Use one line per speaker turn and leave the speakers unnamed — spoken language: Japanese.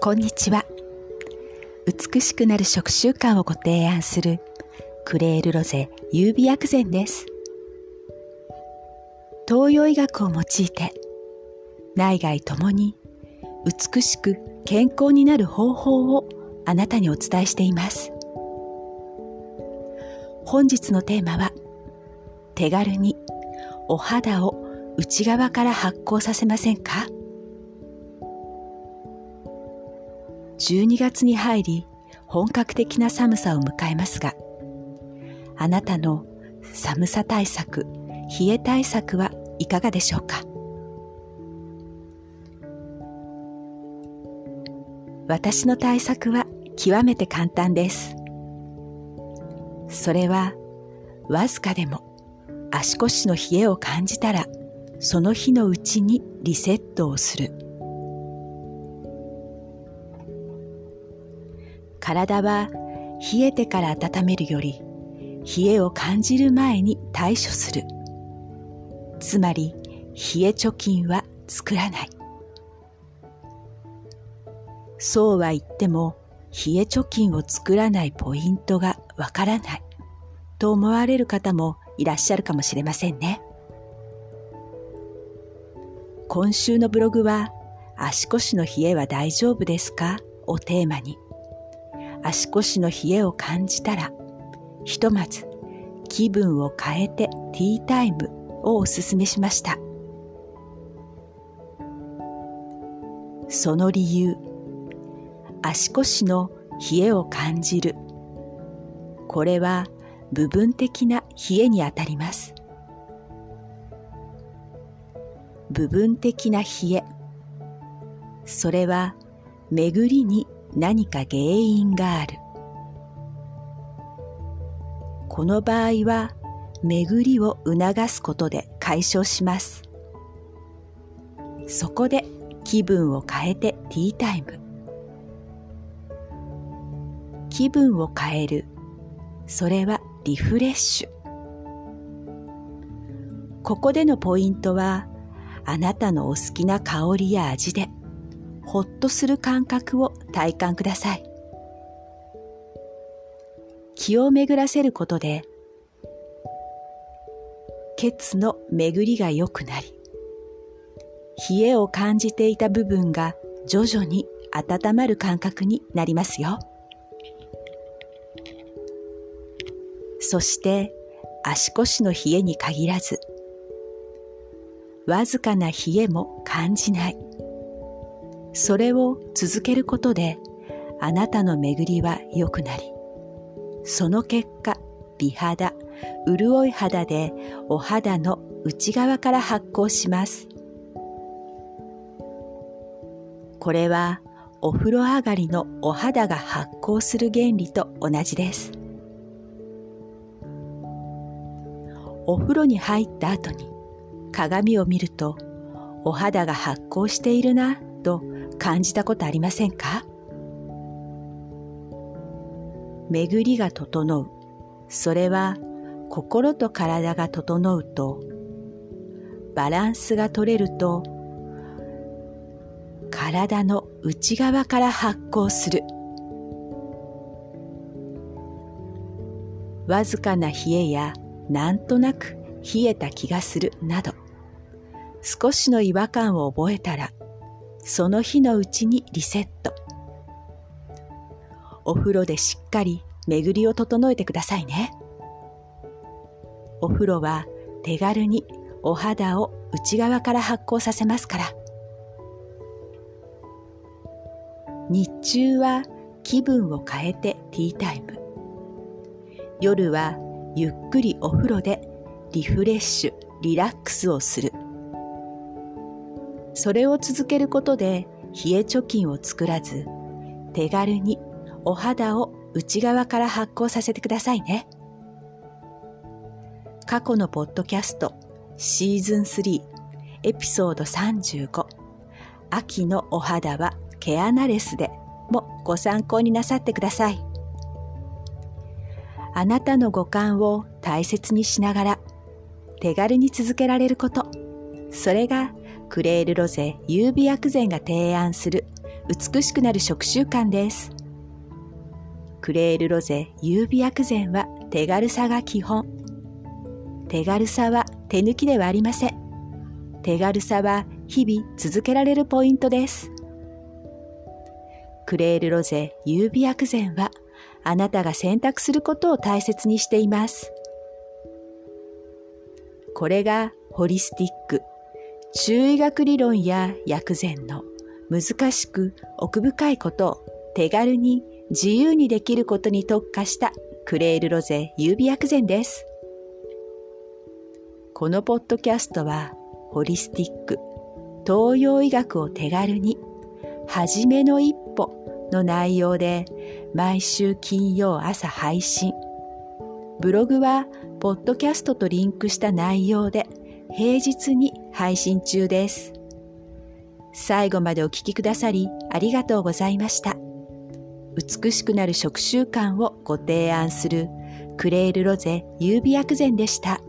こんにちは。美しくなる食習慣をご提案するクレールロゼ優美薬膳です。東洋医学を用いて内外ともに美しく健康になる方法をあなたにお伝えしています。本日のテーマは手軽にお肌を内側から発酵させませんか？12月に入り本格的な寒さを迎えますがあなたの寒さ対策冷え対策はいかがでしょうか？私の対策は極めて簡単です。それはわずかでも足腰の冷えを感じたらその日のうちにリセットをする。体は冷えてから温めるより冷えを感じる前に対処する。つまり冷え貯金は作らない。そうは言っても冷え貯金を作らないポイントがわからない。と思われる方もいらっしゃるかもしれませんね。今週のブログは足腰の冷えは大丈夫ですか？をテーマに足腰の冷えを感じたらひとまず気分を変えてティータイムをおすすめしました。その理由足腰の冷えを感じる。これは部分的な冷えにあたります。部分的な冷え。それは巡りに何か原因がある。この場合は巡りを促すことで解消します。そこで気分を変えてティータイム。気分を変える。それはリフレッシュ。ここでのポイントはあなたのお好きな香りや味で。ほっとする感覚を体感ください気を巡らせることでケツの巡りが良くなり冷えを感じていた部分が徐々に温まる感覚になりますよ。そして足腰の冷えに限らず、わずかな冷えも感じない。それを続けることで、あなたの巡りは良くなり、その結果、美肌、潤い肌でお肌の内側から発酵します。これはお風呂上がりのお肌が発酵する原理と同じです。お風呂に入った後に鏡を見るとお肌が発光しているなと感じたことありませんか？巡りが整う。それは心と体が整うとバランスが取れると体の内側から発光する。わずかな冷えやなんとなく冷えた気がするなど、少しの違和感を覚えたら、その日のうちにリセット。お風呂でしっかり巡りを整えてくださいね。お風呂は手軽にお肌を内側から発酵させますから。日中は気分を変えてティータイム。夜はゆっくりお風呂でリフレッシュ、リラックスをする。それを続けることで冷え貯金を作らず、手軽にお肌を内側から発酵させてくださいね。過去のポッドキャストシーズン3エピソード35秋のお肌は毛穴レスでもご参考になさってください。あなたの五感を大切にしながら手軽に続けられること。それがクレールロゼ優美薬膳が提案する美しくなる食習慣です。クレールロゼ優美薬膳は手軽さが基本。手軽さは手抜きではありません。手軽さは日々続けられるポイントです。クレールロゼ優美薬膳はあなたが選択することを大切にしています。これがホリスティック、中医学理論や薬膳の難しく奥深いことを手軽に自由にできることに特化したクレールロゼ優美薬膳です。このポッドキャストはホリスティック、東洋医学を手軽に、はじめの一歩の内容で毎週金曜朝配信。ブログはポッドキャストとリンクした内容で平日に配信中です。最後までお聴きくださりありがとうございました。美しくなる食習慣をご提案するクレールロゼ優美薬膳でした。